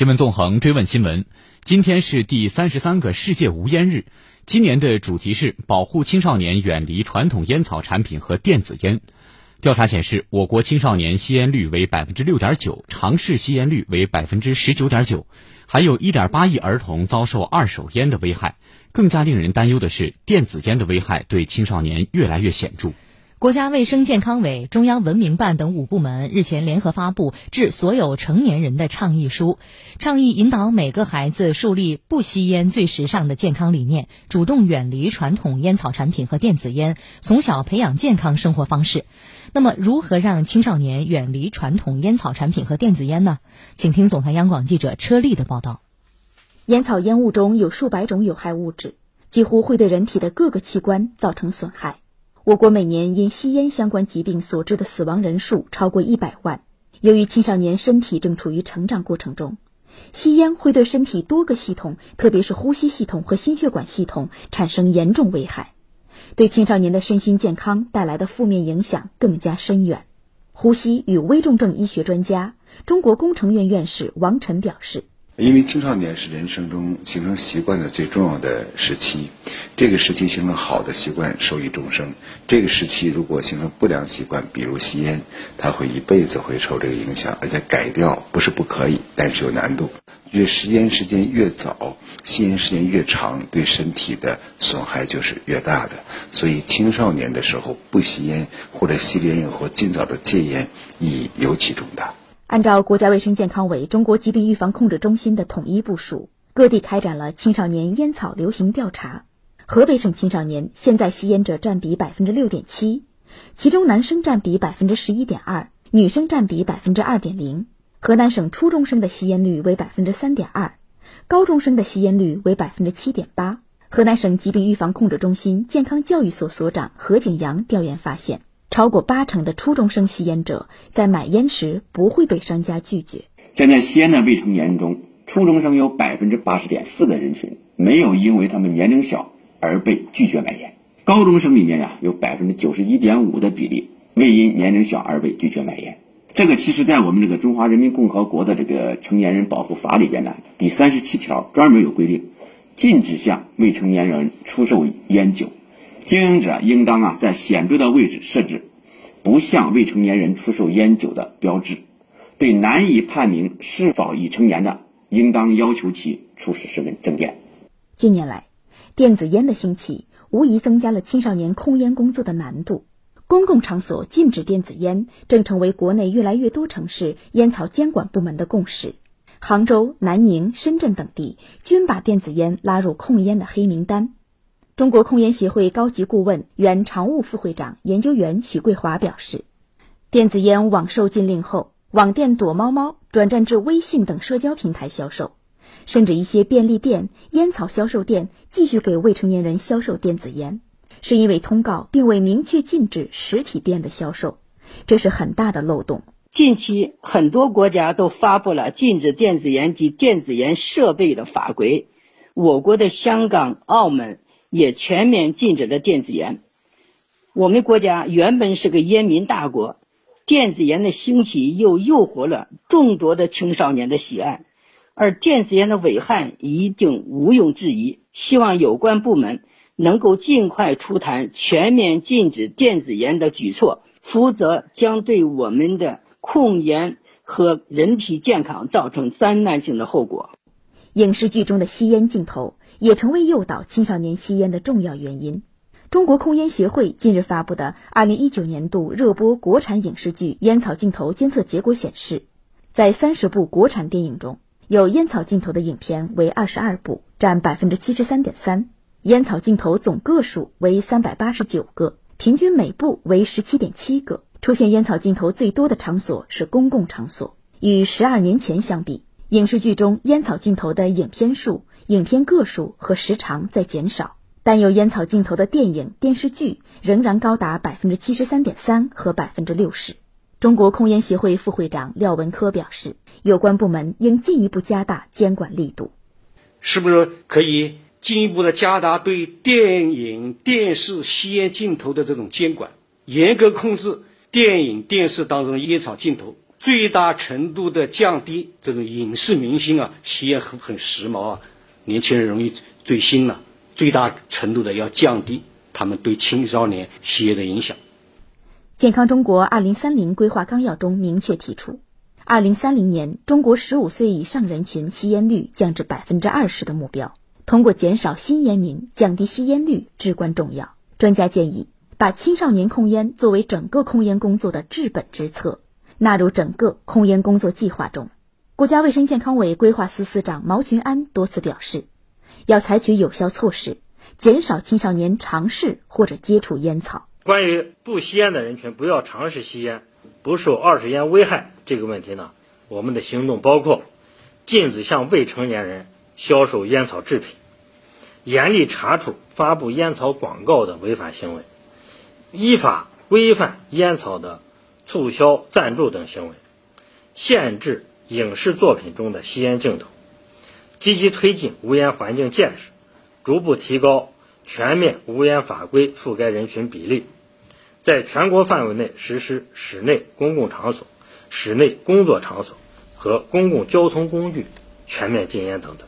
新闻纵横追问新闻，今天是第三十三个世界无烟日，今年的主题是保护青少年远离传统烟草产品和电子烟。调查显示，我国青少年吸烟率为百分之六点九，尝试吸烟率为百分之十九点九，还有一点八亿儿童遭受二手烟的危害。更加令人担忧的是，电子烟的危害对青少年越来越显著。国家卫生健康委、中央文明办等五部门日前联合发布致所有成年人的倡议书，倡议引导每个孩子树立不吸烟最时尚的健康理念，主动远离传统烟草产品和电子烟，从小培养健康生活方式。那么，如何让青少年远离传统烟草产品和电子烟呢？请听总台央广记者车丽的报道。烟草烟雾中有数百种有害物质，几乎会对人体的各个器官造成损害。我国每年因吸烟相关疾病所致的死亡人数超过一百万。由于青少年身体正处于成长过程中，吸烟会对身体多个系统，特别是呼吸系统和心血管系统产生严重危害，对青少年的身心健康带来的负面影响更加深远。呼吸与危重症医学专家、中国工程院院士王晨表示。因为青少年是人生中形成习惯的最重要的时期，这个时期形成好的习惯受益终生。这个时期如果形成不良习惯，比如吸烟，他会一辈子会受这个影响，而且改掉不是不可以，但是有难度。越吸烟时间越早，吸烟时间越长，对身体的损害就是越大的。所以青少年的时候不吸烟或者吸烟以后尽早的戒烟，意义尤其重大。按照国家卫生健康委、中国疾病预防控制中心的统一部署，各地开展了青少年烟草流行调查。河北省青少年现在吸烟者占比百分之六点七，其中男生占比百分之十一点二，女生占比百分之二点零。河南省初中生的吸烟率为百分之三点二，高中生的吸烟率为百分之七点八。河南省疾病预防控制中心健康教育所所长何景阳调研发现。超过八成的初中生吸烟者在买烟时不会被商家拒绝。现在吸烟的未成年人中，初中生有百分之八十点四的人群没有因为他们年龄小而被拒绝买烟。高中生里面呀，有百分之九十一点五的比例未因年龄小而被拒绝买烟。这个其实，在我们这个中华人民共和国的这个成年人保护法里边呢，第三十七条专门有规定，禁止向未成年人出售烟酒。经营者应当啊，在显著的位置设置不向未成年人出售烟酒的标志。对难以判明是否已成年的，应当要求其出示身份证件。近年来，电子烟的兴起无疑增加了青少年控烟工作的难度。公共场所禁止电子烟正成为国内越来越多城市烟草监管部门的共识。杭州、南宁、深圳等地均把电子烟拉入控烟的黑名单。中国控烟协会高级顾问、原常务副会长、研究员许桂华表示，电子烟网售禁令后，网店躲猫猫转战至微信等社交平台销售，甚至一些便利店、烟草销售店继续给未成年人销售电子烟，是因为通告并未明确禁止实体店的销售，这是很大的漏洞。近期，很多国家都发布了禁止电子烟及电子烟设备的法规，我国的香港、澳门。也全面禁止了电子烟。我们国家原本是个烟民大国，电子烟的兴起又诱惑了众多的青少年的喜爱，而电子烟的危害已经毋庸置疑。希望有关部门能够尽快出台全面禁止电子烟的举措，否则将对我们的控烟和人体健康造成灾难性的后果。影视剧中的吸烟镜头。也成为诱导青少年吸烟的重要原因。中国控烟协会近日发布的二零一九年度热播国产影视剧烟草镜头监测结果显示，在三十部国产电影中，有烟草镜头的影片为二十二部，占百分之七十三点三，烟草镜头总个数为三百八十九个，平均每部为十七点七个。出现烟草镜头最多的场所是公共场所，与十二年前相比，影视剧中烟草镜头的影片数。影片个数和时长在减少，但有烟草镜头的电影、电视剧仍然高达百分之七十三点三和百分之六十。中国控烟协会副会长廖文科表示，有关部门应进一步加大监管力度。是不是可以进一步的加大对电影、电视吸烟镜头的这种监管，严格控制电影、电视当中的烟草镜头，最大程度的降低这种影视明星啊吸烟很很时髦啊，年轻人容易追星了，最大程度的要降低他们对青少年吸烟的影响。健康中国二零三零规划纲要中明确提出，二零三零年中国十五岁以上人群吸烟率降至百分之二十的目标。通过减少新烟民，降低吸烟率至关重要。专家建议，把青少年控烟作为整个控烟工作的治本之策，纳入整个控烟工作计划中。国家卫生健康委规划司司长毛群安多次表示，要采取有效措施，减少青少年尝试或者接触烟草。关于不吸烟的人群不要尝试吸烟，不受二手烟危害这个问题呢，我们的行动包括禁止向未成年人销售烟草制品。严厉查处发布烟草广告的违法行为，依法规范烟草的促销、赞助等行为，限制影视作品中的吸烟镜头，积极推进无烟环境建设，逐步提高全面无烟法规覆盖人群比例，在全国范围内实施室内公共场所、室内工作场所和公共交通工具全面禁烟等等。